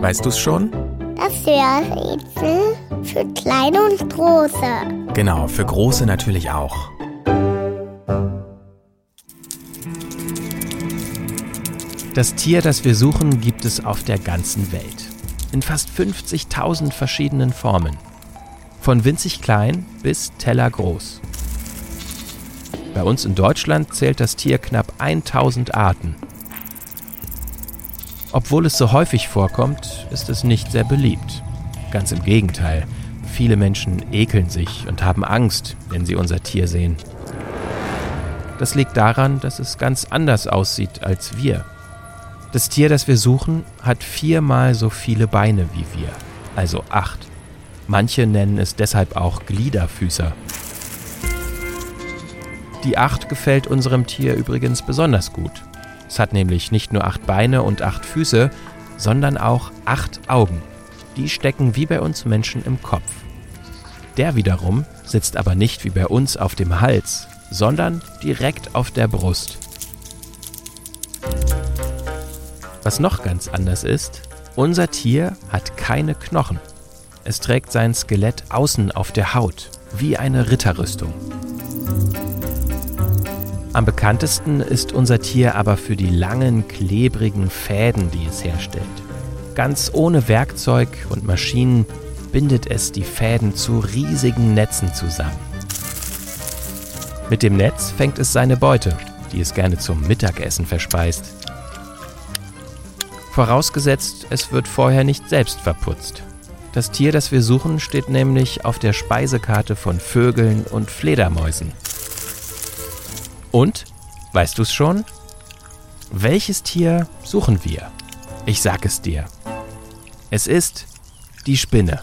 Weißt du es schon? Das Hörrätsel für kleine und große. Genau, für große natürlich auch. Das Tier, das wir suchen, gibt es auf der ganzen Welt. In fast 50.000 verschiedenen Formen. Von winzig klein bis tellergroß. Bei uns in Deutschland zählt das Tier knapp 1000 Arten. Obwohl es so häufig vorkommt, ist es nicht sehr beliebt. Ganz im Gegenteil. Viele Menschen ekeln sich und haben Angst, wenn sie unser Tier sehen. Das liegt daran, dass es ganz anders aussieht als wir. Das Tier, das wir suchen, hat viermal so viele Beine wie wir, also acht. Manche nennen es deshalb auch Gliederfüßer. Die Acht gefällt unserem Tier übrigens besonders gut. Es hat nämlich nicht nur acht Beine und acht Füße, sondern auch acht Augen. Die stecken wie bei uns Menschen im Kopf. Der wiederum sitzt aber nicht wie bei uns auf dem Hals, sondern direkt auf der Brust. Was noch ganz anders ist, unser Tier hat keine Knochen. Es trägt sein Skelett außen auf der Haut, wie eine Ritterrüstung. Am bekanntesten ist unser Tier aber für die langen, klebrigen Fäden, die es herstellt. Ganz ohne Werkzeug und Maschinen bindet es die Fäden zu riesigen Netzen zusammen. Mit dem Netz fängt es seine Beute, die es gerne zum Mittagessen verspeist. Vorausgesetzt, es wird vorher nicht selbst verputzt. Das Tier, das wir suchen, steht nämlich auf der Speisekarte von Vögeln und Fledermäusen. Und, weißt du es schon? Welches Tier suchen wir? Ich sag es dir. Es ist die Spinne.